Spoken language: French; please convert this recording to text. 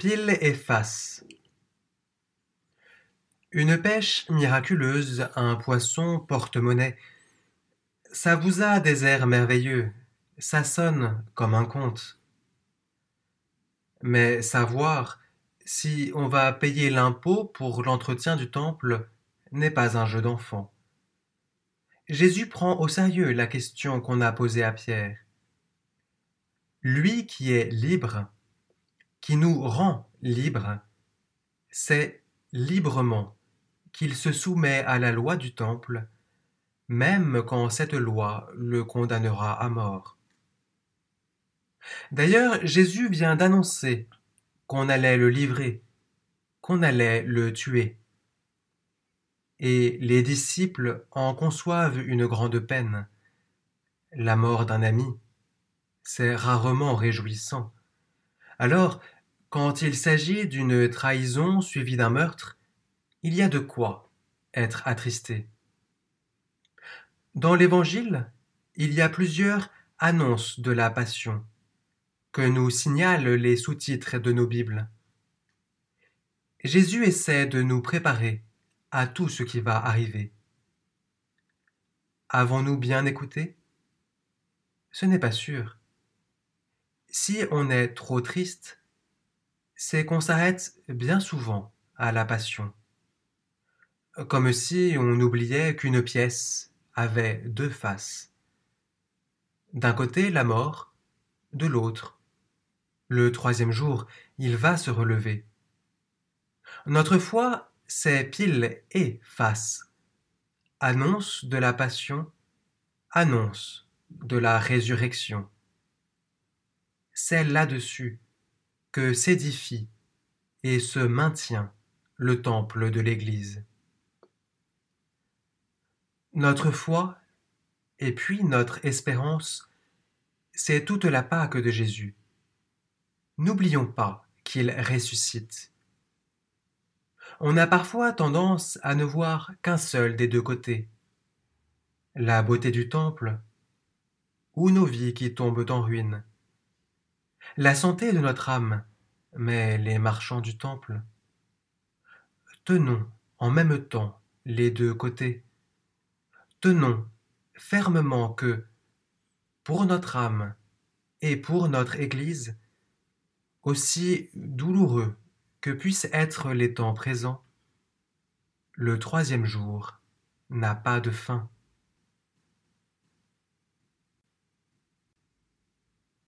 Pile et face. Une pêche miraculeuse, un poisson porte-monnaie. Ça vous a des airs merveilleux, ça sonne comme un conte. Mais savoir si on va payer l'impôt pour l'entretien du temple n'est pas un jeu d'enfant. Jésus prend au sérieux la question qu'on a posée à Pierre. Lui qui est libre, qui nous rend libres, c'est librement qu'il se soumet à la loi du temple, même quand cette loi le condamnera à mort. D'ailleurs, Jésus vient d'annoncer qu'on allait le livrer, qu'on allait le tuer. Et les disciples en conçoivent une grande peine. La mort d'un ami, c'est rarement réjouissant. Alors, quand il s'agit d'une trahison suivie d'un meurtre, il y a de quoi être attristé. Dans l'Évangile, il y a plusieurs annonces de la Passion que nous signalent les sous-titres de nos Bibles. Jésus essaie de nous préparer à tout ce qui va arriver. Avons-nous bien écouté? Ce n'est pas sûr. Si on est trop triste, c'est qu'on s'arrête bien souvent à la passion. Comme si on oubliait qu'une pièce avait deux faces. D'un côté la mort, de l'autre. Le troisième jour, il va se relever. Notre foi, c'est pile et face. Annonce de la passion, annonce de la résurrection. C'est là-dessus que s'édifie et se maintient le temple de l'Église. Notre foi et puis notre espérance, c'est toute la Pâque de Jésus. N'oublions pas qu'il ressuscite. On a parfois tendance à ne voir qu'un seul des deux côtés. La beauté du temple ou nos vies qui tombent en ruine la santé de notre âme, mais les marchands du temple. Tenons en même temps les deux côtés. Tenons fermement que, pour notre âme et pour notre Église, aussi douloureux que puissent être les temps présents, le troisième jour n'a pas de fin.